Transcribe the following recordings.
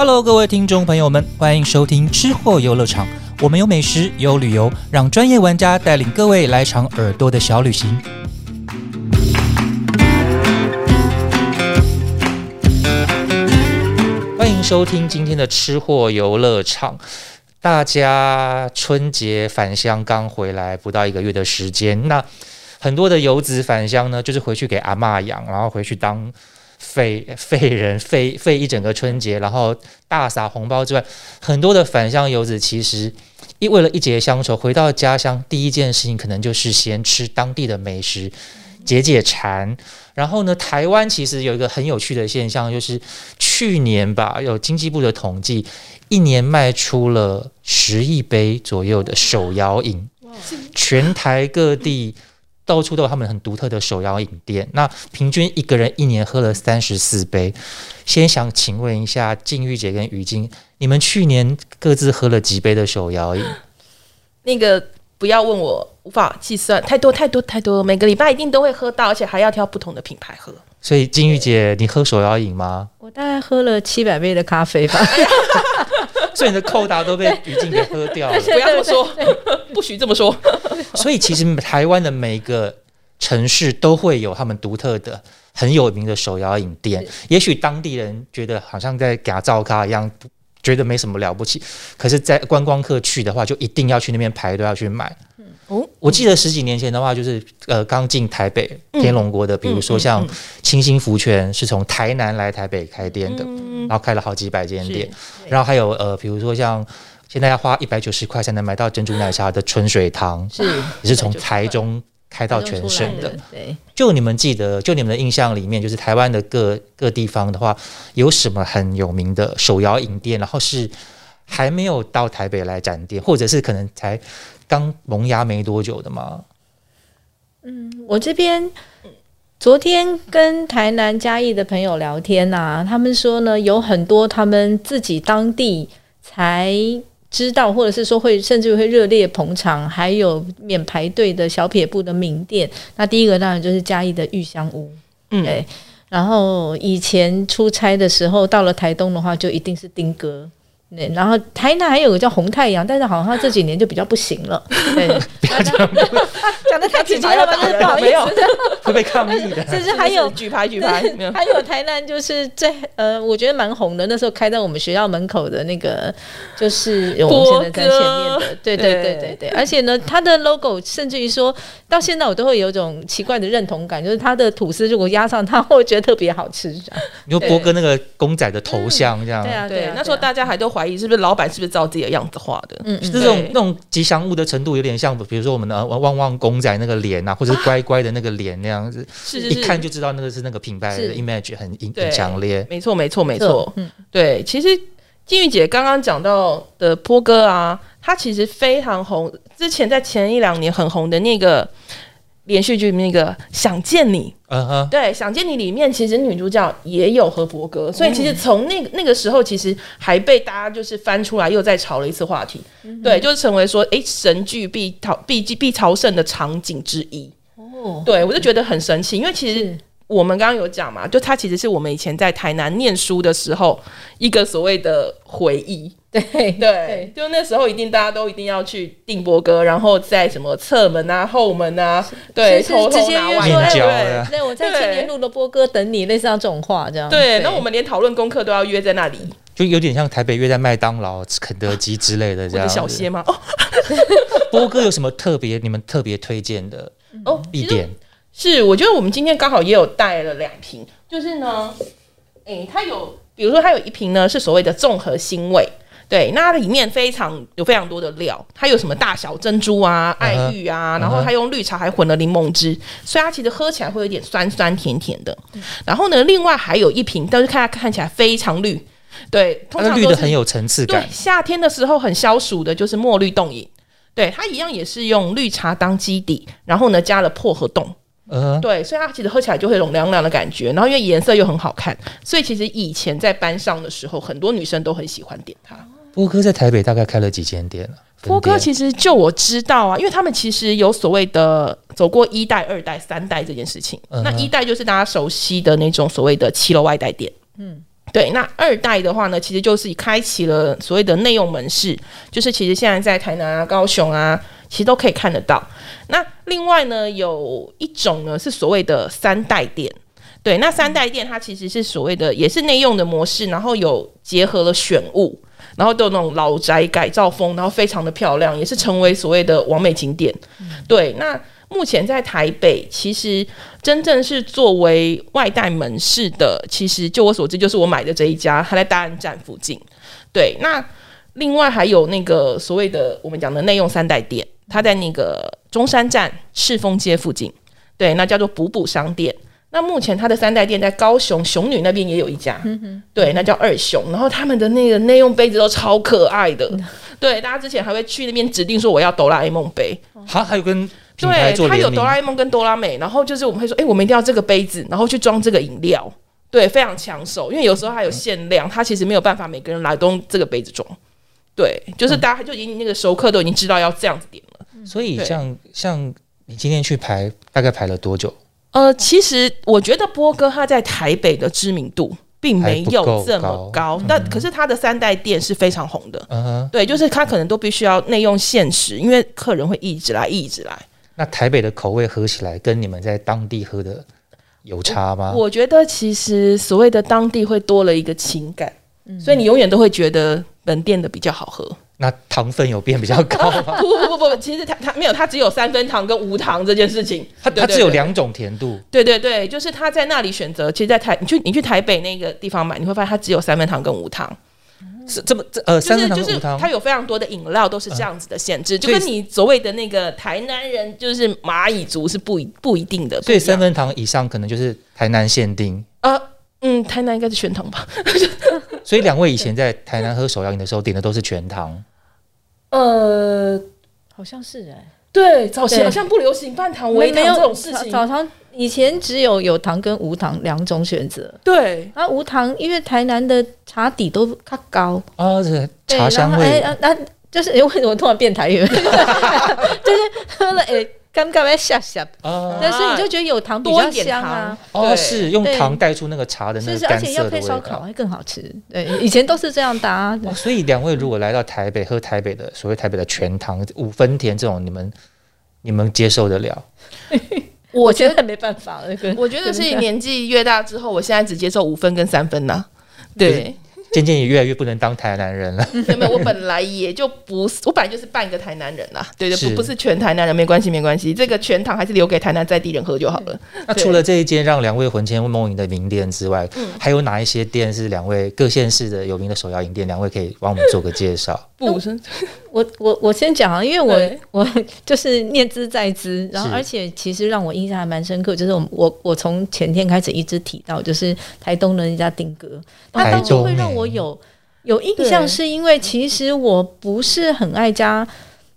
Hello，各位听众朋友们，欢迎收听吃货游乐场。我们有美食，有旅游，让专业玩家带领各位来场耳朵的小旅行。欢迎收听今天的吃货游乐场。大家春节返乡刚回来，不到一个月的时间，那很多的游子返乡呢，就是回去给阿妈养，然后回去当废废人，废废一整个春节，然后大撒红包之外，很多的返乡游子其实一为了一节乡愁，回到家乡第一件事情可能就是先吃当地的美食，解解馋。然后呢，台湾其实有一个很有趣的现象，就是去年吧，有经济部的统计，一年卖出了十亿杯左右的手摇饮，全台各地到处都有他们很独特的手摇饮店。那平均一个人一年喝了三十四杯。先想请问一下静玉姐跟于晶，你们去年各自喝了几杯的手摇饮？那个不要问我，无法计算，太多太多太多，每个礼拜一定都会喝到，而且还要挑不同的品牌喝。所以金玉姐，你喝手摇饮吗？我大概喝了七百杯的咖啡吧。所以你的扣打都被于静给喝掉了。不要这么说，不许这么说。所以其实台湾的每个城市都会有他们独特的、很有名的手摇饮店。也许当地人觉得好像在给他照咖一样，觉得没什么了不起。可是，在观光客去的话，就一定要去那边排队要去买。哦，我记得十几年前的话，就是呃刚进台北天龙国的，比如说像清新福泉是从台南来台北开店的，然后开了好几百间店。然后还有呃，比如说像现在要花一百九十块才能买到珍珠奶茶的春水堂，是也是从台中开到全省的。对，就你们记得，就你们的印象里面，就是台湾的各各地方的话，有什么很有名的手摇饮店？然后是还没有到台北来展店，或者是可能才。刚萌芽没多久的吗？嗯，我这边昨天跟台南嘉义的朋友聊天呐，他们说呢，有很多他们自己当地才知道，或者是说会甚至会热烈捧场，还有免排队的小撇步的名店。那第一个当然就是嘉义的玉香屋，嗯，对。然后以前出差的时候，到了台东的话，就一定是丁哥。对，然后台南还有个叫红太阳，但是好像这几年就比较不行了。对，讲的 太直接了吧？不好意思，会被抗议的。甚至还有举牌举牌，还有台南就是最呃，我觉得蛮红的。那时候开在我们学校门口的那个，就是我们现在在前面的。对对对对对，而且呢，它的 logo 甚至于说到现在，我都会有一种奇怪的认同感，就是它的吐司如果压上它，会觉得特别好吃。你说波哥那个公仔的头像这样，对啊对啊，那时候大家还都怀疑是不是老板是不是照自己的样子画的？嗯，这种那种吉祥物的程度有点像，比如说我们的旺旺公仔那个脸啊，或者是乖乖的那个脸那样子，是是一看就知道那个是那个品牌的 image 很很强烈。没错没错没错，嗯，对，其实金玉姐刚刚讲到的波哥啊，他其实非常红，之前在前一两年很红的那个。连续剧那个想见你，嗯哼，对，想见你里面其实女主角也有和伯哥，所以其实从那个那个时候，其实还被大家就是翻出来又再炒了一次话题，对，就是成为说哎神剧必朝必必朝圣的场景之一。哦，对我就觉得很神奇，因为其实我们刚刚有讲嘛，就它其实是我们以前在台南念书的时候一个所谓的回忆。对对，就那时候一定大家都一定要去定波哥，然后在什么侧门啊、后门啊，对，偷偷拿外对，对，我在青年路的波哥等你，类似像这种话这样。对，那我们连讨论功课都要约在那里，就有点像台北约在麦当劳、肯德基之类的这样。小歇吗？哦，波哥有什么特别？你们特别推荐的哦一点是，我觉得我们今天刚好也有带了两瓶，就是呢，哎，它有，比如说它有一瓶呢是所谓的综合腥味。对，那它里面非常有非常多的料，它有什么大小珍珠啊、爱玉啊，然后它用绿茶还混了柠檬汁，所以它其实喝起来会有点酸酸甜甜的。然后呢，另外还有一瓶，但是看它看起来非常绿，对，通常绿的很有层次感。夏天的时候很消暑的，就是墨绿冻饮，对，它一样也是用绿茶当基底，然后呢加了薄荷冻，嗯，对，所以它其实喝起来就会有种凉凉的感觉。然后因为颜色又很好看，所以其实以前在班上的时候，很多女生都很喜欢点它。波哥在台北大概开了几间店了？波哥其实就我知道啊，因为他们其实有所谓的走过一代、二代、三代这件事情。那一代就是大家熟悉的那种所谓的七楼外带店，嗯，对，那二代的话呢，其实就是开启了所谓的内用门市，就是其实现在在台南啊、高雄啊，其实都可以看得到。那另外呢，有一种呢是所谓的三代店，对，那三代店它其实是所谓的也是内用的模式，然后有结合了选物，然后都有那种老宅改造风，然后非常的漂亮，也是成为所谓的完美景点。对，那。目前在台北，其实真正是作为外带门市的，其实就我所知，就是我买的这一家，它在大安站附近。对，那另外还有那个所谓的我们讲的内用三代店，它在那个中山站赤峰街附近。对，那叫做补补商店。那目前它的三代店在高雄雄女那边也有一家，嗯对，那叫二雄。然后他们的那个内用杯子都超可爱的，对，大家之前还会去那边指定说我要哆啦 A 梦杯。好，还有跟。对，它有哆啦 A 梦跟哆啦美，然后就是我们会说，哎，我们一定要这个杯子，然后去装这个饮料，对，非常抢手，因为有时候它有限量，它其实没有办法每个人来都用这个杯子装，对，就是大家就已经那个熟客都已经知道要这样子点了。所以像像你今天去排，大概排了多久？呃，其实我觉得波哥他在台北的知名度。并没有这么高，但可是他的三代店是非常红的。嗯，对，就是他可能都必须要内用限时，因为客人会一直来，一直来。那台北的口味喝起来跟你们在当地喝的有差吗？我觉得其实所谓的当地会多了一个情感，所以你永远都会觉得本店的比较好喝。那糖分有变比较高吗？不不不不，其实它它没有，它只有三分糖跟无糖这件事情。它它只有两种甜度。对对对，就是他在那里选择。其实，在台你去你去台北那个地方买，你会发现它只有三分糖跟无糖。是这么这呃，三分糖就是它有非常多的饮料都是这样子的限制，就跟你所谓的那个台南人就是蚂蚁族是不一不一定的。所以三分糖以上可能就是台南限定。呃嗯，台南应该是全糖吧。所以两位以前在台南喝手摇饮的时候点的都是全糖。呃，好像是哎，对，早前好像不流行半糖、微糖这种事情。早糖以前只有有糖跟无糖两种选择。对，啊，无糖，因为台南的茶底都较高啊，是茶香味。那就是为什么突然变台语？就是喝了 哎。刚刚在下下，但是你就觉得有糖比较香啊。哦，是用糖带出那个茶的那个干涩的味道，会更好吃。对，以前都是这样搭。所以两位如果来到台北喝台北的所谓台北的全糖五分甜这种，你们你们接受得了？我觉得没办法了。我觉得是年纪越大之后，我现在只接受五分跟三分呐。对。渐渐也越来越不能当台南人了。没有，我本来也就不是，我本来就是半个台南人啦。对对，不不是全台南人，没关系没关系，这个全糖还是留给台南在地人喝就好了。那除了这一间让两位魂牵梦萦的名店之外，还有哪一些店是两位各县市的有名的手摇饮店？两位可以帮我们做个介绍。不是，我我我先讲啊，因为我 我就是念兹在兹，然后而且其实让我印象还蛮深刻，就是我我我从前天开始一直提到，就是台东的那家丁哥，他当初会让我有有印象，是因为其实我不是很爱加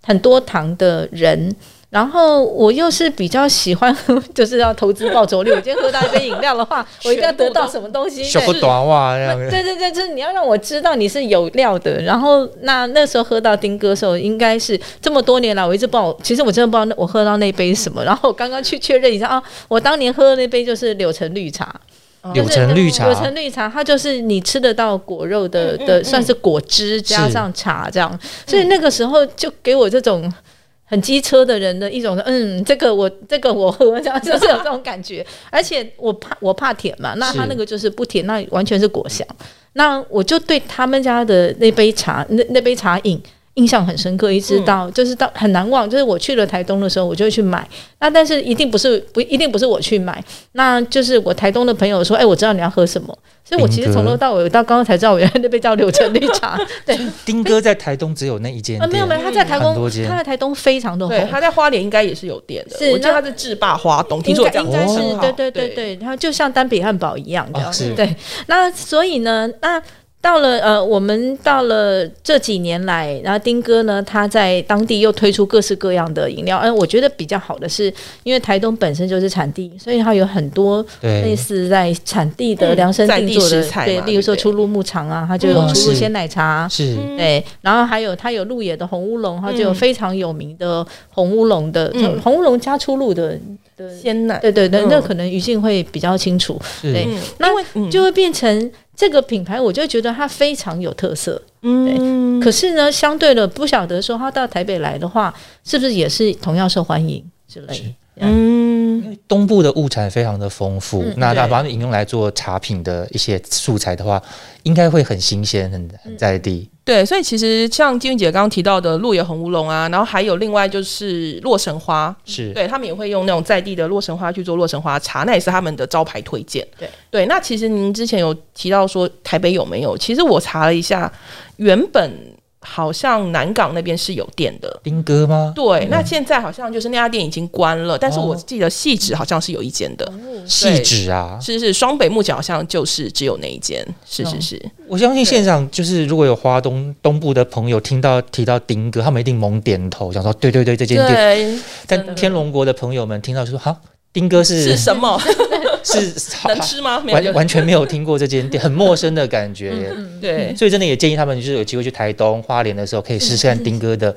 很多糖的人。然后我又是比较喜欢，就是要投资报酬率。我今天喝到一杯饮料的话，我一定要得到什么东西？小不短袜这样。对对对，就是你要让我知道你是有料的。然后那那时候喝到丁哥的时候，应该是这么多年来我一直不知道，其实我真的不知道我喝到那杯什么。然后我刚刚去确认一下啊，我当年喝的那杯就是柳橙绿茶。柳橙绿茶，柳橙绿茶，它就是你吃得到果肉的的，算是果汁加上茶这样。所以那个时候就给我这种。很机车的人的一种，嗯，这个我这个我喝，这 样就是有这种感觉。而且我怕我怕甜嘛，那他那个就是不甜，那完全是果香。那我就对他们家的那杯茶，那那杯茶饮。印象很深刻，一直到就是到很难忘。就是我去了台东的时候，我就会去买。那但是一定不是不一定不是我去买，那就是我台东的朋友说：“哎，我知道你要喝什么。”所以，我其实从头到尾到刚刚才知道，原来那杯叫柳橙绿茶。对，丁哥在台东只有那一间啊，没有没有，他在台东，他在台东非常的红。他在花莲应该也是有店的。是，我知道他是制霸花东，听说应该是对对对对，他就像丹比汉堡一样的。是，对。那所以呢，那。到了呃，我们到了这几年来，然后丁哥呢，他在当地又推出各式各样的饮料。嗯，我觉得比较好的是，因为台东本身就是产地，所以它有很多类似在产地的量身定做的，对，例如说出入牧场啊，它就有出入鲜奶茶，是，对，然后还有它有鹿野的红乌龙，它就有非常有名的红乌龙的红乌龙加出入的。的鲜奶，对对对，嗯。那可能余静会比较清楚，对。嗯，那因为嗯。就会变成这个品牌，我就觉得它非常有特色。嗯，可是呢，相对的不晓得说它到台北来的话，是不是也是同样受欢迎之类是？嗯东部的物产非常的丰富，嗯那那把它们引用来做茶品的一些素材的话，应该会很新鲜、很很在地。对，所以其实像金玉姐刚刚提到的鹿野红乌龙啊，然后还有另外就是洛神花，是，对他们也会用那种在地的洛神花去做洛神花茶，那也是他们的招牌推荐。对对，那其实您之前有提到说台北有没有？其实我查了一下，原本好像南港那边是有店的。丁哥吗？对，那现在好像就是那家店已经关了，但是我哦。记得细纸好像是有一间的，细致啊！是是双北目前好像就是只有那一间，是哦。是是，我相信现场就是如果有华东东部的朋友听到提到丁哥，他们一定猛点头，想说对对对，这间店。对，但天龙国的朋友们听到就说哈，丁哥是是什么 是好 能吃吗？没有，完完全没有听过这间店，很陌生的感觉耶。对，所以真的也建议他们，就是有机会去台东、花莲的时候，可以试试看丁哥的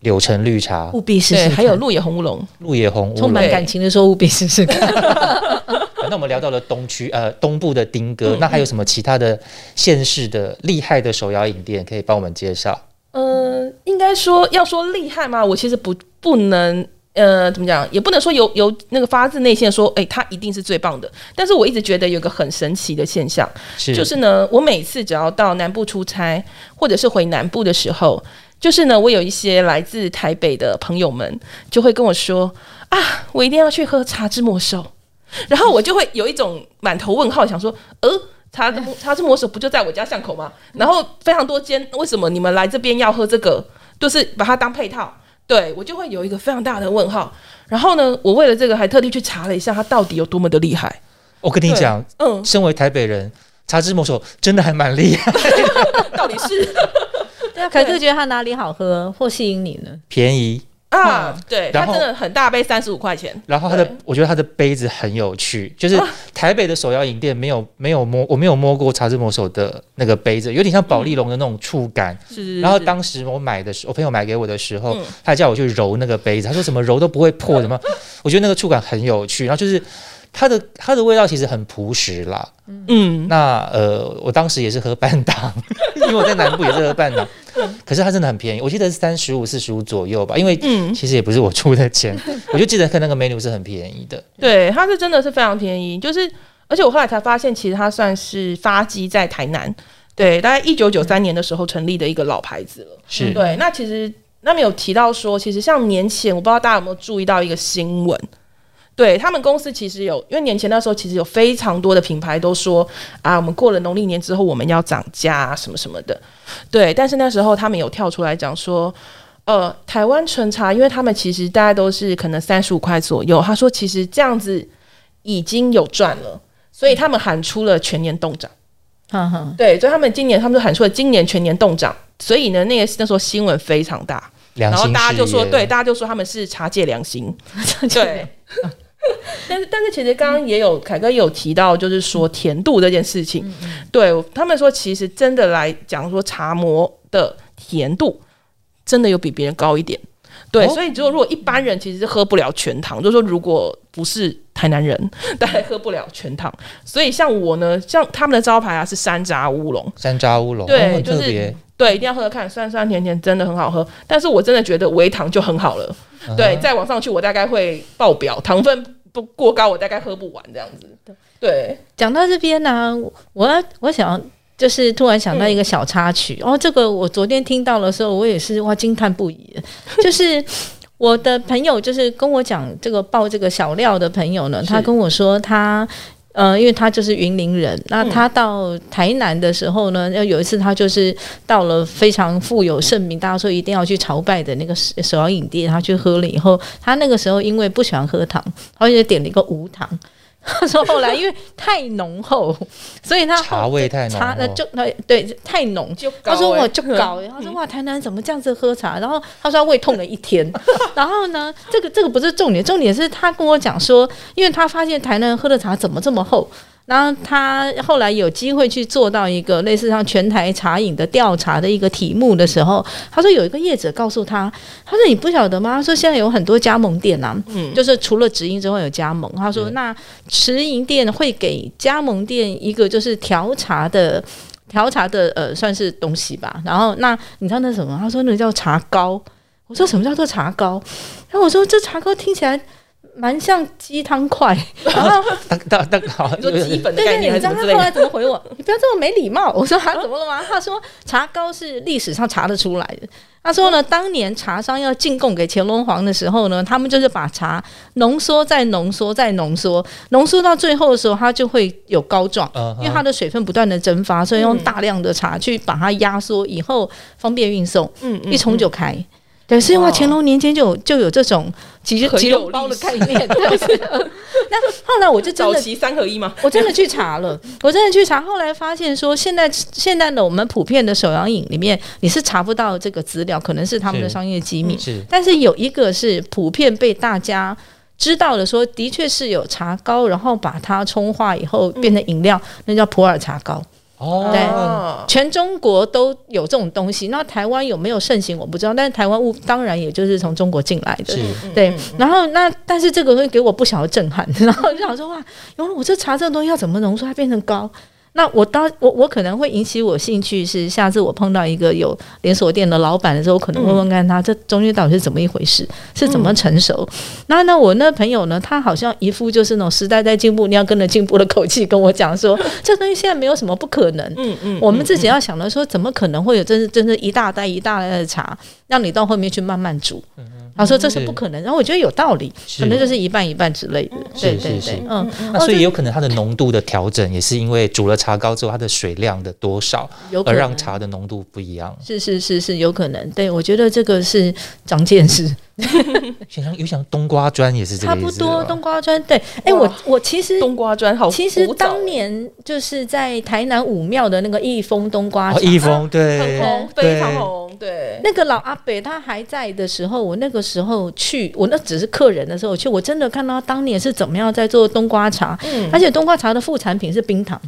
柳橙绿茶、务必试试。还有鹿野红乌龙，鹿野红乌龙。充满感情的说，务必试试看。那我们聊到了东区呃东部的丁哥，嗯那还有什么其他的县市的厉害的手摇饮店可以帮我们介绍？呃，应该说要说厉害吗？我其实不不能。呃，怎么讲？也不能说有有那个发自内心的说，哎、他一定是最棒的。但是我一直觉得有个很神奇的现象，是就是呢，我每次只要到南部出差，或者是回南部的时候，就是呢，我有一些来自台北的朋友们就会跟我说啊，我一定要去喝茶之魔手，然后我就会有一种满头问号，想说，呃。茶之茶之魔手不就在我家巷口吗？然后非常多间，为什么你们来这边要喝这个？就是把它当配套，对我就会有一个非常大的问号。然后呢，我为了这个还特地去查了一下，它到底有多么的厉害。我跟你讲，嗯，身为台北人，茶之魔手真的还蛮厉害，到底是 对啊，可是觉得它哪里好喝或吸引你呢？便宜。啊，对，它然后真的很大杯，三十五块钱。然后它的，我觉得它的杯子很有趣，就是啊台北的手摇饮店没有没有摸，我没有摸过茶之魔手的那个杯子，有点像宝丽龙的那种触感。是，然后当时我买的时候，我朋友买给我的时候，嗯他叫我去揉那个杯子，他说什么揉都不会破，什么，我觉得那个触感很有趣。然后就是它的它的味道其实很朴实啦。嗯，那呃，我当时也是喝半糖，因为我在南部也是喝半糖，可是它真的很便宜，我记得是三十五、四十五左右吧，因为嗯其实也不是我出的钱，我就记得看那个 menu 是很便宜的。对，它是真的是非常便宜，就是而且我后来才发现，其实它算是发迹在台南，对，大概一九九三年的时候成立的一个老牌子了。是，对，那其实那边有提到说，其实像年前，我不知道大家有没有注意到一个新闻。对他们公司其实有，因为年前那时候其实有非常多的品牌都说啊，我们过了农历年之后我们要涨价啊什么什么的。对，但是那时候他们有跳出来讲说，呃，台湾纯茶，因为他们其实大家都是可能三十五块左右，他说其实这样子已经有赚了，所以他们喊出了全年冻涨。哈哈，对，所以他们今年他们就喊出了今年全年冻涨，所以呢，那个那时候新闻非常大，然后大家就说，对，大家就说他们是茶界良心，对。但是，但是，其实刚刚也有凯哥也有提到，就是说甜度这件事情，对他们说，其实真的来讲说茶魔的甜度真的有比别人高一点，对，哦所以就如果一般人其实是喝不了全糖，就是说如果不是台南人，大概喝不了全糖，所以像我呢，像他们的招牌啊是山楂乌龙，山楂乌龙，对哦就是。对，一定要喝喝看，酸酸甜甜，真的很好喝。但是我真的觉得微糖就很好了。对，啊再往上去，我大概会爆表，糖分不过高，我大概喝不完这样子。对，讲到这边呢、我我想要就是突然想到一个小插曲，哦，这个我昨天听到的时候，我也是哇惊叹不已，就是。我的朋友就是跟我讲这个报这个小料的朋友呢，他跟我说他。呃，因为他就是云林人，那他到台南的时候呢，要有一次他就是到了非常富有盛名，大家说一定要去朝拜的那个手手摇饮店，他去喝了以后，他那个时候因为不喜欢喝糖，他就点了一个无糖。他说后来因为太浓厚，所以他茶味太浓茶那就那对太浓。他说我就搞欸，他说哇台南怎么这样子喝茶？然后他说他胃痛了一天。然后呢，这个这个不是重点，重点是他跟我讲说，因为他发现台南喝的茶怎么这么厚。然后他后来有机会去做到一个类似像全台茶饮的调查的一个题目的时候，他说有一个业者告诉他，他说你不晓得吗？他说现在有很多加盟店啊，嗯，就是除了直营之外有加盟。他说那直营店会给加盟店一个就是调茶的调茶的呃算是东西吧。然后那你知道那什么？他说那个叫茶膏。我说什么叫做茶膏？然后我说这茶膏听起来。蛮像鸡汤块，然后当当当好，说基本的概念，你知道他后来怎么回我？你不要这么没礼貌。我说他怎么了吗？他说茶膏是历史上查得出来的。他说呢，当年茶商要进贡给乾隆皇的时候呢，他们就是把茶浓缩再浓缩再浓缩，浓缩到最后的时候，它就会有膏状，因为它的水分不断的蒸发，所以用大量的茶去把它压缩，以后方便运送，嗯，一冲就开。对，是因为乾隆年间就有就有这种几几种包的概念。那后来我就真的三合一吗？我真的去查了，我真的去查，后来发现说，现在现在的我们普遍的手摇饮里面，你是查不到这个资料，可能是他们的商业机密。是，但是有一个是普遍被大家知道的，说的确是有茶膏，然后把它冲化以后变成饮料，那叫普洱茶膏。哦，对，全中国都有这种东西。那台湾有没有盛行，我不知道。但是台湾物当然也就是从中国进来的，对。然后那但是这个会给我不小的震撼，然后就想说哇，原来我这茶这个东西要怎么浓缩它变成膏？那我当我我可能会引起我兴趣，是下次我碰到一个有连锁店的老板的时候，我可能问问看他这中间到底是怎么一回事，是怎么成熟。那那我那朋友呢，他好像一副就是那种时代在进步，你要跟着进步的口气跟我讲说，这东西现在没有什么不可能。嗯嗯，我们自己要想的说，怎么可能会有真是真是一大袋一大袋的茶，让你到后面去慢慢煮。他说这是不可能，然后我觉得有道理，可能就是一半一半之类的。对对对，嗯，那所以也有可能它的浓度的调整，也是因为煮了茶膏之后，它的水量的多少，而让茶的浓度不一样。是是是是有可能，对我觉得这个是长见识。像有想冬瓜砖也是这差不多，冬瓜砖对。哎，我我其实冬瓜砖好，其实当年就是在台南武庙的那个益丰冬瓜茶，益丰对，很红，非常红。对，那个老阿伯他还在的时候，我那个时候去，我那只是客人的时候去，我真的看到他当年是怎么样在做冬瓜茶，嗯，而且冬瓜茶的副产品是冰糖。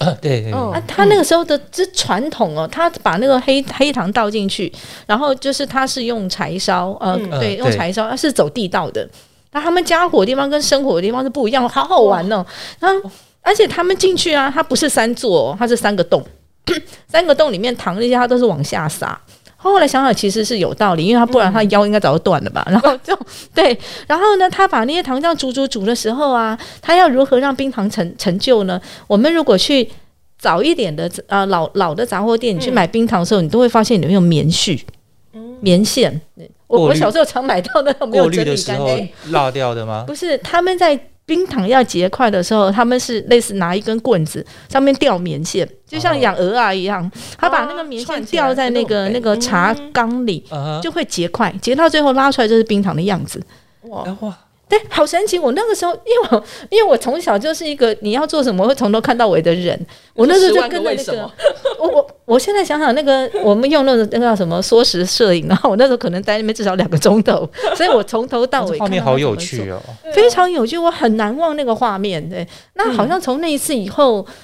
啊，对，啊，他那个时候的这传统哦，他把那个黑黑糖倒进去，然后就是他是用柴烧，呃，对，用柴烧，他是走地道的。那他们家火的地方跟生火的地方是不一样，好好玩哦。然后，而且他们进去啊，它不是三座，它是三个洞，三个洞里面糖那些它都是往下撒。后来想想其实是有道理，因为他不然他腰应该早就断了吧。然后 就对，然后呢，他把那些糖浆煮煮煮的时候啊，他要如何让冰糖成成就呢？我们如果去早一点的呃老老的杂货店，你去买冰糖的时候，你都会发现里面有棉絮、棉线。我我小时候常买到那种没有整理干净、落掉的吗？不是，他们在。冰糖要结块的时候，他们是类似拿一根棍子上面吊棉线，就像养鹅啊一样，他把那个棉线吊在那个那个茶缸里，就会结块，结到最后拉出来就是冰糖的样子。哇。哇！对，好神奇！我那个时候，因为我因为我从小就是一个你要做什么会从头看到尾的人，我那时候就跟着那个，我我我现在想想那个，我们用那个那个叫什么缩时摄影，然后我那时候可能待那边至少两个钟头，所以我从头到尾画面好有趣哦，非常有趣，我很难忘那个画面。对，那好像从那一次以后。嗯，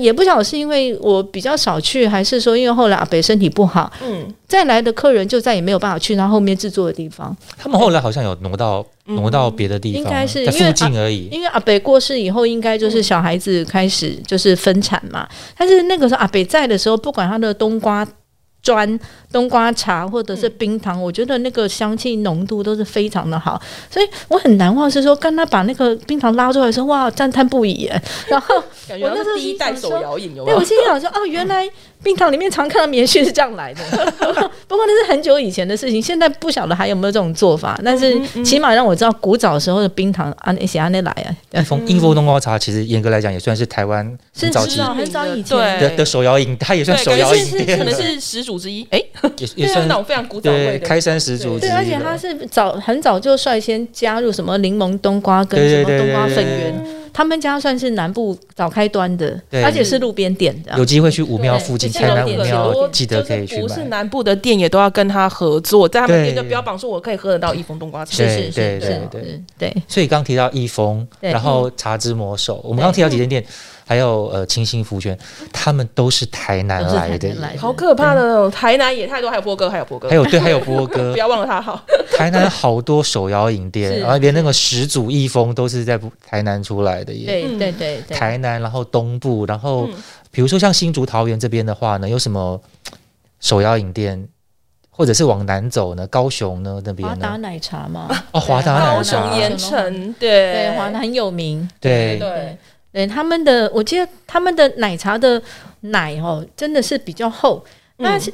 也不晓得是因为我比较少去，还是说因为后来阿北身体不好，嗯，再来的客人就再也没有办法去他后面制作的地方。他们后来好像有挪到挪到别的地方，应该是在附近而已。因为阿北过世以后，应该就是小孩子开始就是分产嘛。但是那个时候阿北在的时候，不管他的冬瓜。砖冬瓜茶或者是冰糖，我觉得那个香气浓度都是非常的好，所以我很难忘是说，刚他把那个冰糖拉出来的时候，哇，赞叹不已。然后 我那时候第一代手摇饮，对我心想说，哦，原来冰糖里面常看到棉絮是这样来的。不过那是很久以前的事情，现在不晓得还有没有这种做法。但是起码让我知道古早时候的冰糖啊，那些啊那来啊。益丰益丰冬瓜茶其实严格来讲也算是台湾很早期很早以前的的手摇饮，它也算手摇饮，可能是始祖之一。哎，也也是那种非常古早味的开山始祖。对，而且它是早很早就率先加入什么柠檬冬瓜跟什么冬瓜粉圆。他们家算是南部早开端的，对而且是路边店的。有机会去武庙附近，对台南对武庙多记得可以去不是。南部的店也都要跟他合作，在他们店就标榜说我可以喝得到益丰冬瓜茶。是是对是是对对是，对所以刚提到益丰，然后茶之魔手，我们刚提到几间店，还有呃清新福泉，他们都是台南来的台南来的好可怕的哦！台南也太多，还有波哥，还有波哥，还有对，还有 波哥不，要忘了他好。台南好多手摇饮店，然后连那个始祖一峰都是在台南出来的耶。对嗯对对对，台南，然后东部，然后嗯比如说像新竹、桃园这边的话呢，有什么手摇饮店，或者是往南走呢？高雄呢那华边呢？达奶茶嘛，哦，华达高奶茶，雄盐城，对，对华达很有名。对对，对他们的，我记得他们的奶茶的奶哦，真的是比较厚。那嗯是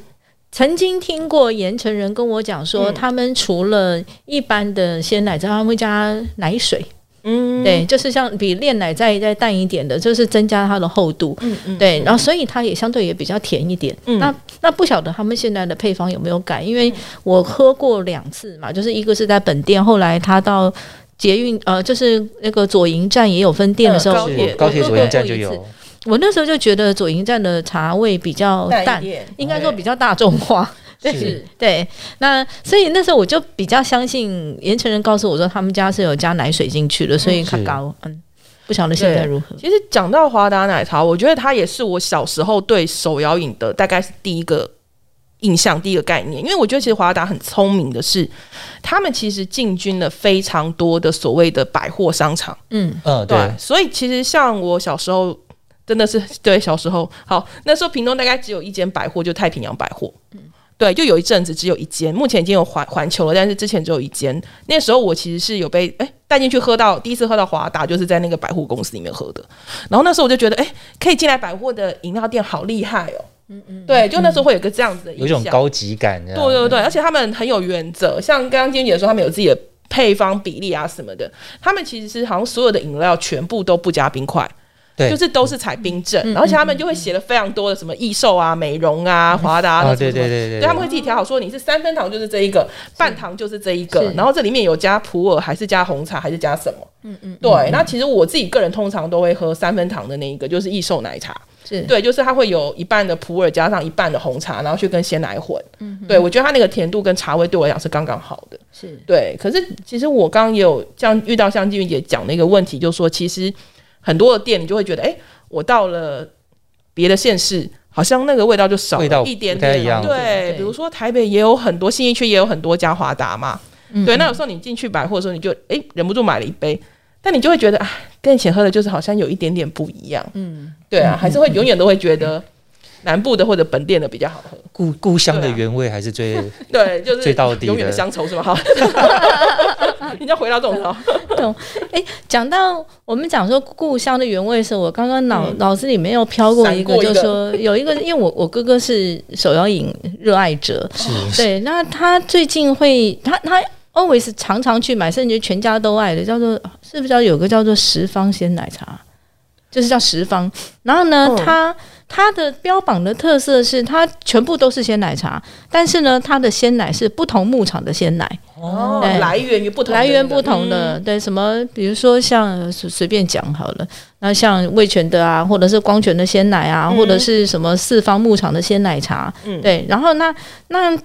曾经听过盐城人跟我讲说，嗯他们除了一般的鲜奶之外，他们会加奶水，嗯，对，就是像比炼奶再再淡一点的，就是增加它的厚度。嗯嗯，对，然后所以它也相对也比较甜一点。嗯那那不晓得他们现在的配方有没有改？因为我喝过两次嘛，就是一个是在本店，后来他到捷运呃，就是那个左营站也有分店的时候，呃高铁是高铁左营站就有。我那时候就觉得左营站的茶味比较淡，应该说比较大众化。对是对，那所以那时候我就比较相信盐城人告诉我说他们家是有加奶水进去的，所以它是高。嗯，不晓得现在如何。其实讲到华达奶茶，我觉得它也是我小时候对手摇饮的大概是第一个印象、第一个概念。因为我觉得其实华达很聪明的是，他们其实进军了非常多的所谓的百货商场。嗯，嗯，对，所以其实像我小时候。真的是对小时候好，那时候屏东大概只有一间百货，就太平洋百货。嗯对，就有一阵子只有一间，目前已经有环环球了，但是之前只有一间。那时候我其实是有被哎带进去喝到，第一次喝到华达，就是在那个百货公司里面喝的。然后那时候我就觉得，哎，可以进来百货的饮料店好厉害哦。嗯嗯，对，就那时候会有个这样子的。有一种高级感，对对对，而且他们很有原则，像刚刚金姐说，他们有自己的配方比例啊什么的，他们其实是好像所有的饮料全部都不加冰块。对，就是都是采冰镇，嗯而且他们就会写了非常多的什么益寿啊、美容啊、华达啊，对对对对，对，他们会自己调好，说你是三分糖就是这一个，半糖就是这一个，然后这里面有加普洱，还是加红茶，还是加什么？嗯嗯，对，那其实我自己个人通常都会喝三分糖的那一个，就是益寿奶茶。是对，就是它会有一半的普洱加上一半的红茶，然后去跟鲜奶混。嗯对我觉得它那个甜度跟茶味对我来讲是刚刚好的。是对，可是其实我刚刚也有像遇到像金云姐讲的一个问题，就是说其实很多的店你就会觉得，哎、我到了别的县市，好像那个味道就少味道了一点点。一样对，对比如说台北也有很多，信义区也有很多家华达嘛。嗯对，那有时候你进去百货的时候，你就哎、忍不住买了一杯，但你就会觉得，哎，跟以前喝的就是好像有一点点不一样。嗯，对啊，还是会永远都会觉得南部的或者本店的比较好喝。故故乡的原味还是最对，就是最到底永远的乡愁是吗？好，你要回到这种头。懂。哎，讲到我们讲说故乡的原味的时候，我刚刚脑、嗯脑子里面又飘过一个，闪过一个就是说有一个，因为我我哥哥是手摇饮热爱者，是对，那他最近会，他他 always 常常去买，甚至全家都爱的，叫做是不是叫有个叫做十方鲜奶茶，就是叫十方。然后呢，嗯它它的标榜的特色是它全部都是鲜奶茶，但是呢，它的鲜奶是不同牧场的鲜奶，哦来源于不同的来源不同的，嗯。对什么，比如说像随随便讲好了，那像味全的啊，或者是光泉的鲜奶啊，嗯。或者是什么四方牧场的鲜奶茶，嗯。对，然后那那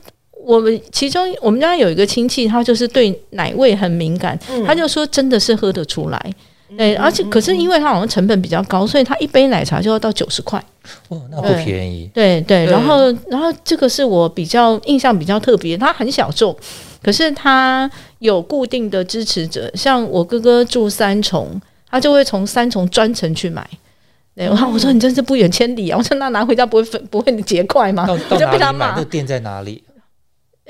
我们其中我们家有一个亲戚，他就是对奶味很敏感，嗯他就说真的是喝得出来。对，而且可是因为它好像成本比较高，所以他一杯奶茶就要到九十块。哦，那不便宜。对对，对然后然后这个是我比较印象比较特别，它很小众，可是它有固定的支持者，像我哥哥住三重，他就会从三重专程去买。对，然后我说你真是不远千里啊！我说那拿回家不会分不会结块吗？到我就到哪里买？被他骂那。店在哪里？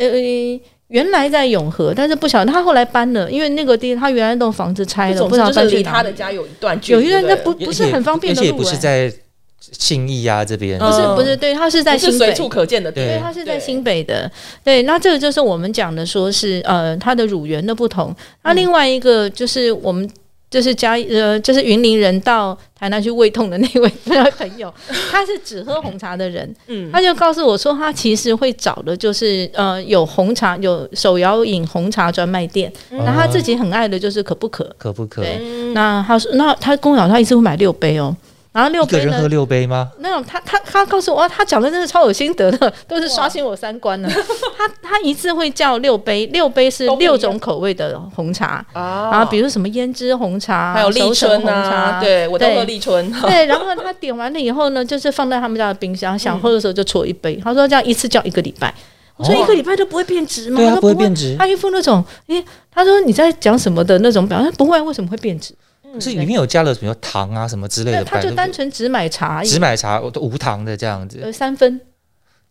呃，原来在永和，但是不晓得他后来搬了，因为那个地他原来那栋房子拆了，总不知道之就是离搬去。他的家有一段距离，有一段那不不是很方便的路而且不是在信义啊这边。不是嗯不是，对，他是在新北是随。处可见的对店，对，它是在对新北的。对，那这个就是我们讲的，说是呃，它的乳源的不同。那另外一个就是我们就是嘉呃，就是云林人到台南去胃痛的那位那位朋友，他是只喝红茶的人，嗯，他就告诉我说，他其实会找的就是呃有红茶有手摇饮红茶专卖店，那他自己很爱的就是可不可。可不可？对那他说，那他跟我讲，他一次会买六杯哦，然后六杯呢一个人喝，六杯吗？那种他他他告诉我，哇他讲的真的超有心得的，都是刷新我三观的。他他一次会叫六杯，六杯是六种口味的红茶，啊然后比如什么胭脂红茶，还有立春啊，茶，对我都喝立春，对，然后他点完了以后呢，就是放在他们家的冰箱，想喝的时候就搓一杯。他说这样一次叫一个礼拜。我说哦一个礼拜都不会变质吗？对不不会变质他一副那种，诶，他说你在讲什么的那种表情，不会，为什么会变质？是里面有加了什么糖啊什么之类的，他就单纯只买茶只，买茶我都无糖的这样子，呃，三分。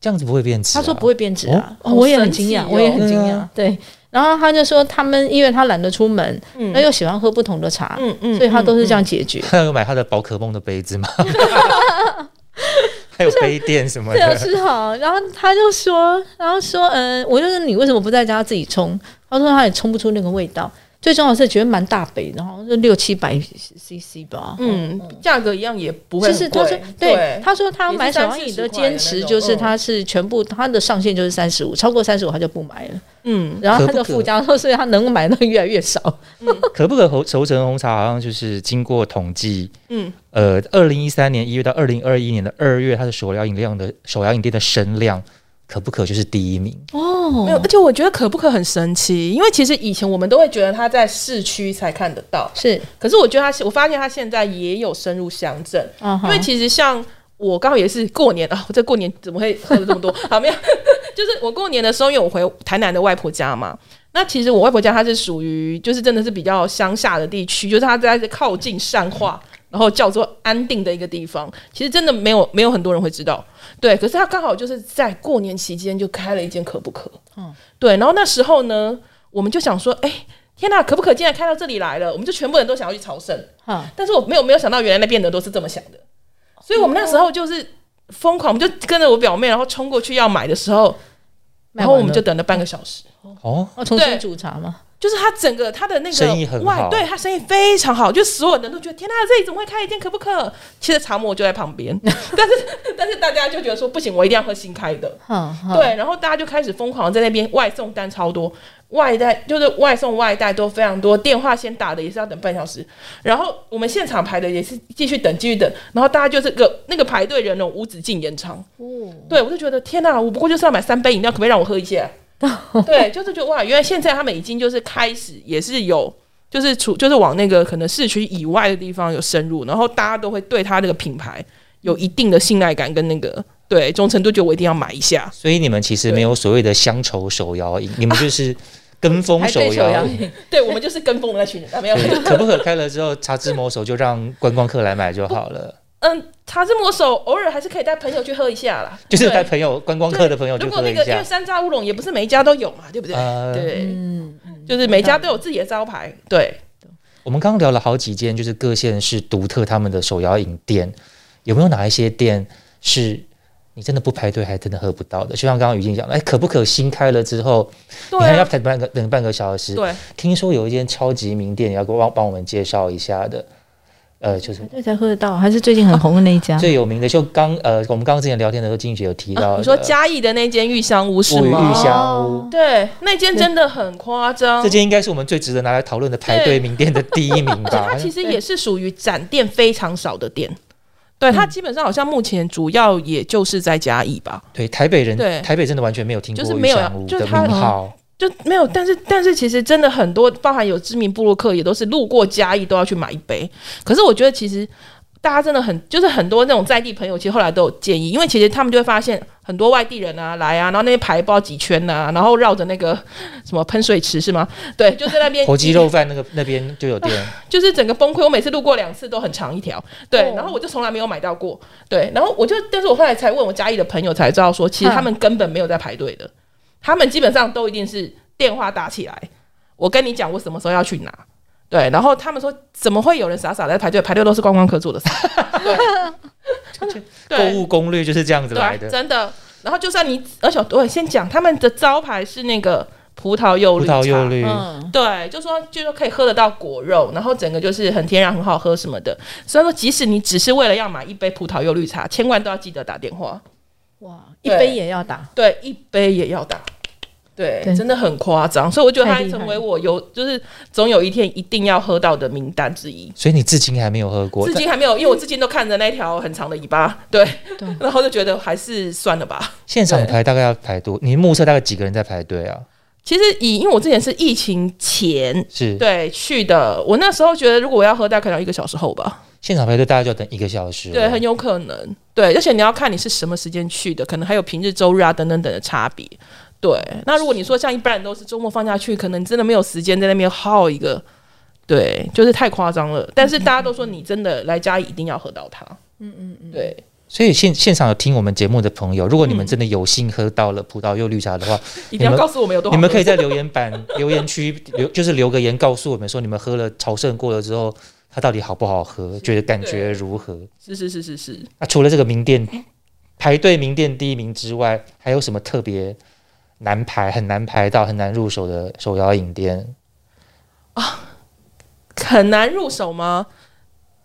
这样子不会变质、啊。他说不会变质啊，哦哦我也很惊讶，哦我也很惊讶对啊。对，然后他就说他们因为他懒得出门，嗯那又喜欢喝不同的茶，嗯嗯所以他都是这样解决。他有买他的宝可梦的杯子吗？还有杯垫什么对啊，的，是好。然后他就说，然后说，嗯、我就说你为什么不在家自己冲？他说他也冲不出那个味道。最重要的是觉得蛮大杯，然后是六七百 CC 吧。嗯，价格一样也不会就是他说对，他说他买手摇30饮的坚持就是嗯他是全部他的上限就是三十五，超过三十五他就不买了。嗯，然后他可不可就附加说，所以他能买的越来越少。可不可红熟成红茶好像就是经过统计，嗯，呃，二零一三年一月到二零二一年的二月，它的手摇饮量的手摇饮店的声量，可不可就是第一名？哦没有，而且我觉得可不可很神奇，因为其实以前我们都会觉得他在市区才看得到，是，可是我觉得他，我发现他现在也有深入乡镇，因为其实像我刚好也是过年啊，我这过年怎么会喝了这么多？好，没有，就是我过年的时候，因为我回台南的外婆家嘛。那其实我外婆家它是属于就是真的是比较乡下的地区，就是它在靠近善化，然后叫做安定的一个地方。其实真的没有没有很多人会知道，对。可是他刚好就是在过年期间就开了一间可不可，嗯，对。然后那时候呢，我们就想说，哎、天呐，可不可竟然开到这里来了？我们就全部人都想要去朝圣。哈，但是我没有没有想到，原来那边的都是这么想的，所以我们那时候就是疯狂，我们就跟着我表妹，然后冲过去要买的时候，然后我们就等了半个小时。哦，要重新煮茶吗？就是他整个他的那个外对他生意非常好，就所有人都觉得天呐，这里怎么会开一间？可不可？其实茶模就在旁边，但是但是大家就觉得说不行，我一定要喝新开的。对，然后大家就开始疯狂在那边外送单超多，外带就是外送外带都非常多，电话先打的也是要等半小时，然后我们现场排的也是继续等继续等，然后大家就是个那个排队人龙无止境延长，哦，对我就觉得天呐，我不过就是要买三杯饮料，可不可以让我喝一下？对，就是觉得哇，原来现在他们已经就是开始也是有。就是除就是往那个可能市区以外的地方有深入，然后大家都会对他这个品牌有一定的信赖感跟那个对忠诚度，觉得我一定要买一下。所以你们其实没有所谓的乡愁手摇饮，你们 就是跟风手摇对我们就是跟风的那群人，啊，没有。可不可开了之后，茶之魔手就让观光客来买就好了，嗯，茶之魔手偶尔还是可以带朋友去喝一下啦。就是对带朋友观光客的朋友去如果那个因为。山楂乌龙也不是每一家都有嘛，对不对？呃，对，嗯，就是每家都有自己的招牌。对，我们刚刚聊了好几间，就是各县市独特他们的手摇饮店，有没有哪一些店是你真的不排队还真的喝不到的？就像刚刚雨静讲的，哎，可不可新开了之后，对你看要啊，等半个等半个小时。对，听说有一间超级名店，你要给我帮帮我们介绍一下的，呃，就是这才喝得到，还是最近很红的那一家？最有名的，就刚呃，我们刚刚之前聊天的时候，金姐有提到、啊你说嘉义的那间玉香屋是吗？玉香屋哦，对，那间真的很夸张这。间应该是我们最值得拿来讨论的排队名店的第一名吧 它？其实也是属于展店非常少的店。对，它基本上好像目前主要也就是在嘉义吧，对，台北人，对台北真的完全没有听过玉就是没有香屋的就是它名号。就没有。但是但是其实真的很多，包含有知名布洛克也都是路过嘉义都要去买一杯。可是我觉得其实大家真的很，就是很多那种在地朋友，其实后来都有建议，因为其实他们就会发现很多外地人啊来啊，然后那些排包几圈呐、然后绕着那个 什么喷水池是吗？对，就在那边火鸡肉饭那个那边就有店，就是整个崩溃。我每次路过两次都很长一条，对，哦然后我就从来没有买到过，对，然后我就，但是我后来才问我嘉义的朋友才知道说，其实他们根本没有在排队的，他们基本上都一定是电话打起来，我跟你讲我什么时候要去拿。对，然后他们说怎么会有人傻傻在排队？排队都是观光客做的事。对，购对物攻略就是这样子来的。真的。然后就算你，而且我先讲，他们的招牌是那个葡萄柚葡绿茶。萄柚绿，嗯，对，就说就说可以喝得到果肉，然后整个就是很天然、很好喝什么的。所以说，即使你只是为了要买一杯葡萄柚绿茶，千万都要记得打电话。哇，一杯也要打，对，一杯也要打。对，对真的很夸张，所以我觉得它成为我有就是总有一天一定要喝到的名单之一。所以你至今还没有喝过至。今还没有，因为我至今都看着那条很长的尾巴，对，对 然后就觉得还是算了吧。现场排大概要排多？你目测大概几个人在排队啊？其实以因为我之前是疫情前是，对去的，我那时候觉得如果我要喝，大概可能要一个小时后吧。现场排队大概就要等一个小时。对，很有可能。对，而且你要看你是什么时间去的，可能还有平日、周日啊等等等的差别。对，那如果你说像一般人都是周末放假去，可能真的没有时间在那边耗一个，对，就是太夸张了。但是大家都说你真的来嘉义一定要喝到它。嗯嗯嗯，对，所以现现场有听我们节目的朋友，如果你们真的有幸喝到了葡萄柚绿茶的话，一定要你们告诉我们有多好喝。你们可以在留言板、留言区留，就是留个言告诉我们说，你们喝了朝圣过了之后，它到底好不好喝，觉得感觉如何？是是是是是，那除了这个名店排队名店第一名之外，还有什么特别难排、很难排到、很难入手的手摇饮店啊？很难入手吗？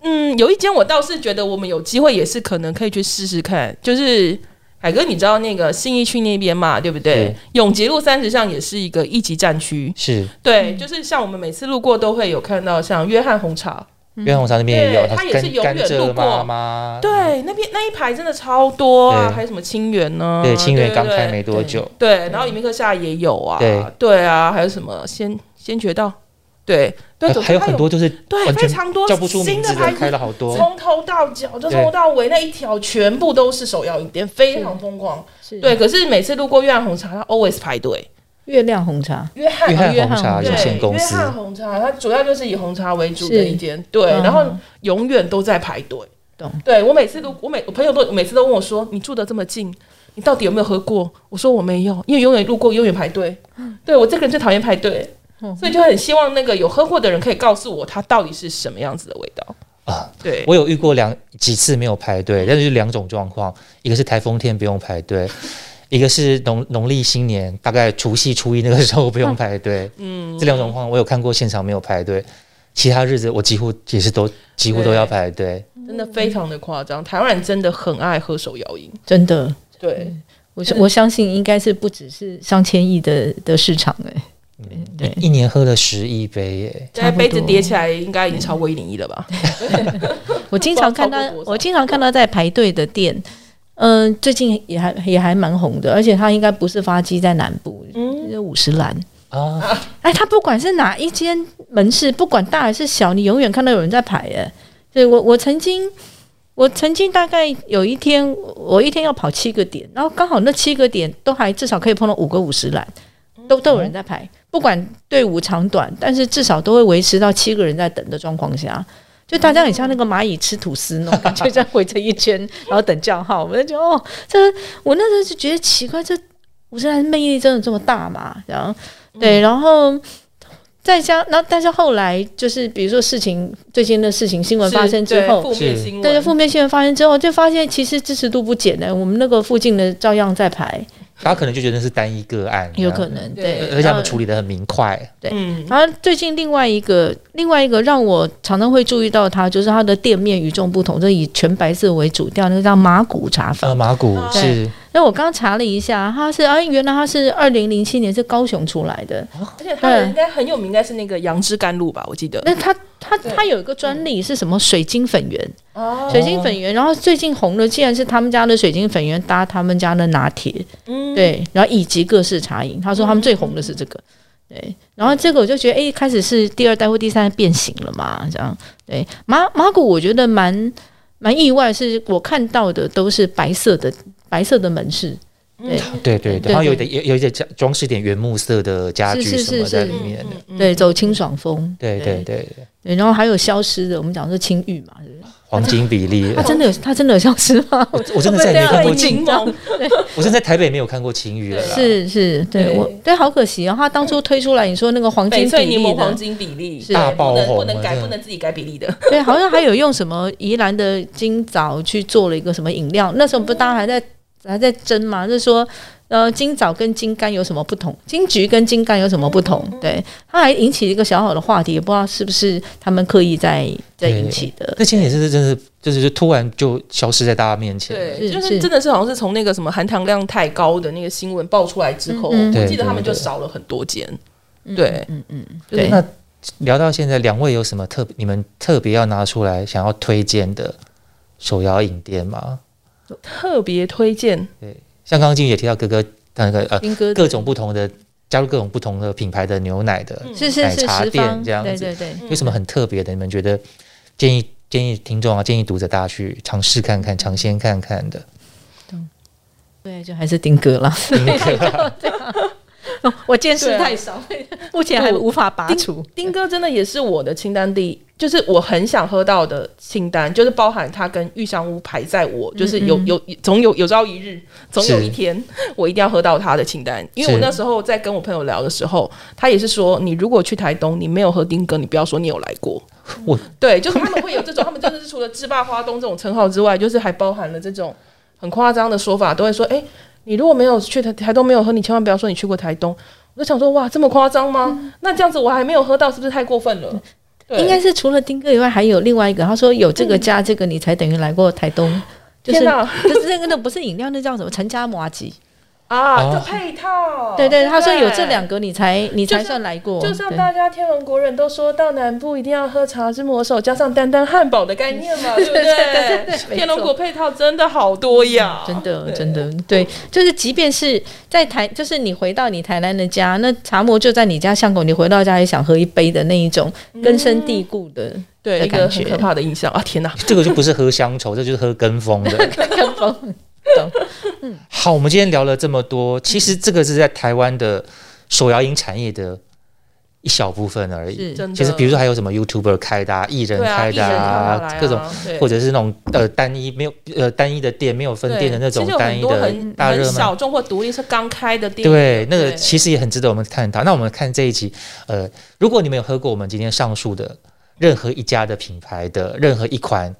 嗯，有一间我倒是觉得我们有机会也是可能可以去试试看，就是海哥，你知道那个信义区那边嘛，对不对？对？永吉路三十巷也是一个一级战区，是。对，就是像我们每次路过都会有看到像约翰红茶，约翰红茶那边也有，对它也是永远路过。妈妈，对，那边那一排真的超多啊，对。还有什么清源呢？对，清源刚对开没多久，对，然后隐秘克夏也有啊，对。对啊，还有什么先先觉道，对对，还还有很多就是对非常多叫不出名字的，新的牌子开了好多。从头到脚，就从头到尾那一条全部都是手摇饮店，非常疯狂。对，可是每次路过月亮红茶，它 always 排队。月亮红茶，约翰红茶有限公司约，翰红茶，它主要就是以红茶为主的一间，对，嗯然后永远都在排队。懂对我每次都，我每我朋友都每次都问我说：“你住的这么近，你到底有没有喝过？”我说我没有，因为永远路过，永远排队。对我这个人最讨厌排队，嗯。所以就很希望那个有喝过的人可以告诉我，它到底是什么样子的味道。啊。对，我有遇过两几次没有排队，但是两种状况，一个是台风天不用排队，一个是农农历新年大概除夕初一那个时候不用排队。嗯，这两种状况我有看过现场没有排队，其他日子我几乎也是都几乎都要排队。真的非常的夸张。台湾人真的很爱喝手摇饮，真的，对，我是我相信应该是不只是上千亿的的市场哎、对一年喝了十亿杯耶，现在杯子叠起来应该已经超过一零一了吧？我经常看到 我经常看到在排队的店，嗯、最近也还也还蛮红的，而且它应该不是发迹在南部，嗯，五十岚。啊，哎，它不管是哪一间门市，不管大还是小，你永远看到有人在排。哎，对我我曾经我曾经大概有一天，我一天要跑七个点，然后刚好那七个点都还至少可以碰到五个五十岚，都都有人在排，不管队伍长短，但是至少都会维持到七个人在等的状况下。就大家很像那个蚂蚁吃吐司那种感觉，这样围着一圈，然后等叫号。我就觉 哦，这我那时候就觉得奇怪，这五十岚魅力真的这么大吗？然后对，然后再加那但是后来就是比如说事情最近的事情新闻发生之后，负面新闻，负面新闻发生之后，就发现其实支持度不减的，我们那个附近的照样在排，他可能就觉得是单一个案，有可能对对，而且他们处理的很明快。嗯，然后最近另外一个另外一个让我常常会注意到它，就是它的店面与众不同，就以全白色为主调，那个叫马古茶坊呃，。马古对是那我刚刚查了一下，它是啊，原来它是二零零七年是高雄出来的。而且他们应该很有名，应该是那个杨枝甘露吧，我记得。那它它对它有一个专利是什么？水晶粉圆，哦水晶粉圆。然后最近红的，竟然是他们家的水晶粉圆搭他们家的拿铁。嗯，对，然后以及各式茶饮，他说他们最红的是这个，对，然后这个我就觉得，哎，开始是第二代或第三代变形了嘛，这样，对，马马古我觉得蛮蛮意外，是我看到的都是白色的白色的门市，对对对对，对然后有一点有有一点装装饰点原木色的家具是是什么是是在里面的。嗯对，，走清爽风，对对对对，然后还有消失的，我们讲说青玉嘛，是不是？黄金比例它，真的有，它真的有消失吗？我我真的再也没看过我真的在台北没有看过青玉了啦。是是，对对我对，好可惜哦，他当初推出来，你说那个黄金翡翠柠比例黄金比例是大爆不能红不能改，不能自己改比例的。对，好像还有用什么宜兰的金枣去做了一个什么饮料，那时候不大家还在还在争嘛，就是说，呃，金枣跟金柑有什么不同？金桔跟金柑有什么不同？对，它还引起一个小小的话题，也不知道是不是他们刻意在在引起的。那今年是真是，就是就突然就消失在大家面前。对，就是真的是好像是从那个什么含糖量太高的那个新闻爆出来之后，我记得他们就少了很多间。对，嗯嗯，对。那聊到现在，两位有什么特你们特别要拿出来想要推荐的手摇饮店吗？特别推荐，对，像刚刚金宇也提到哥哥那个呃，各种不同的加入各种不同的品牌的牛奶的奶茶店这样子，对对对，有什么很特别的？你们觉得建议建议听众啊，建议读者大家去尝试看看，尝鲜看看的。对，就还是丁哥了。我见识太少，目前还无法拔除。丁哥真的也是我的清单第一，就是我很想喝到的清单，就是包含他跟玉香屋排在我，就是有有总有有朝一日，总有一天我一定要喝到他的清单。因为我那时候在跟我朋友聊的时候，他也是说，你如果去台东，你没有喝丁哥，你不要说你有来过。我对，就是他们会有这种，他们真的是除了制霸花东这种称号之外，就是还包含了这种很夸张的说法，都会说，哎。你如果没有去台台东没有喝，你千万不要说你去过台东。我就想说，哇，这么夸张吗？那这样子我还没有喝到，是不是太过分了？应该是除了丁哥以外，还有另外一个。他说有这个加这个，你才等于来过台东。天哪！就是那个那不是饮料，那叫什么？陈家麻吉。啊，就配套，对对，他说有这两个，你才你才算来过。就像大家天龙国人都说到南部一定要喝茶之魔手，加上丹丹汉堡的概念嘛，对不对？天龙国配套真的好多呀，真的真的对，就是即便是在台，就是你回到你台南的家，那茶魔就在你家巷口，你回到家也想喝一杯的那一种根深蒂固的，对一个很可怕的印象。啊！天哪，这个就不是喝乡愁，这就是喝跟风的。跟风。嗯，好，我们今天聊了这么多，其实这个是在台湾的手摇饮产业的一小部分而已。其实，比如说还有什么 YouTuber 开的、艺人开的啊，各种，或者是那种呃单一没有呃单一的店没有分店的那种单一的大热小众或独立是刚开的店。对，那个其实也很值得我们探讨。那我们看这一集，呃，如果你们有喝过我们今天上述的任何一家的品牌的任何一款。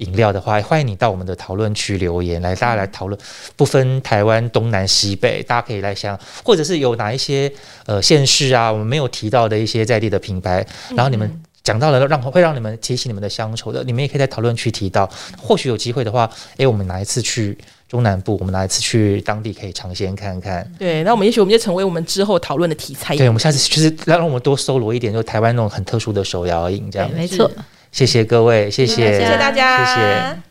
饮料的话，欢迎你到我们的讨论区留言，来大家来讨论，不分台湾东南西北，大家可以来想，或者是有哪一些呃县市啊，我们没有提到的一些在地的品牌，然后你们讲到了，让会让你们提起你们的乡愁的，你们也可以在讨论区提到，或许有机会的话，诶，我们哪一次去中南部，我们哪一次去当地可以尝鲜看看。对，那我们也许我们就成为我们之后讨论的题材。对，我们下次就是让我们多搜罗一点，就台湾那种很特殊的手摇饮这样。没错。谢谢各位，谢谢，谢谢大家，谢谢。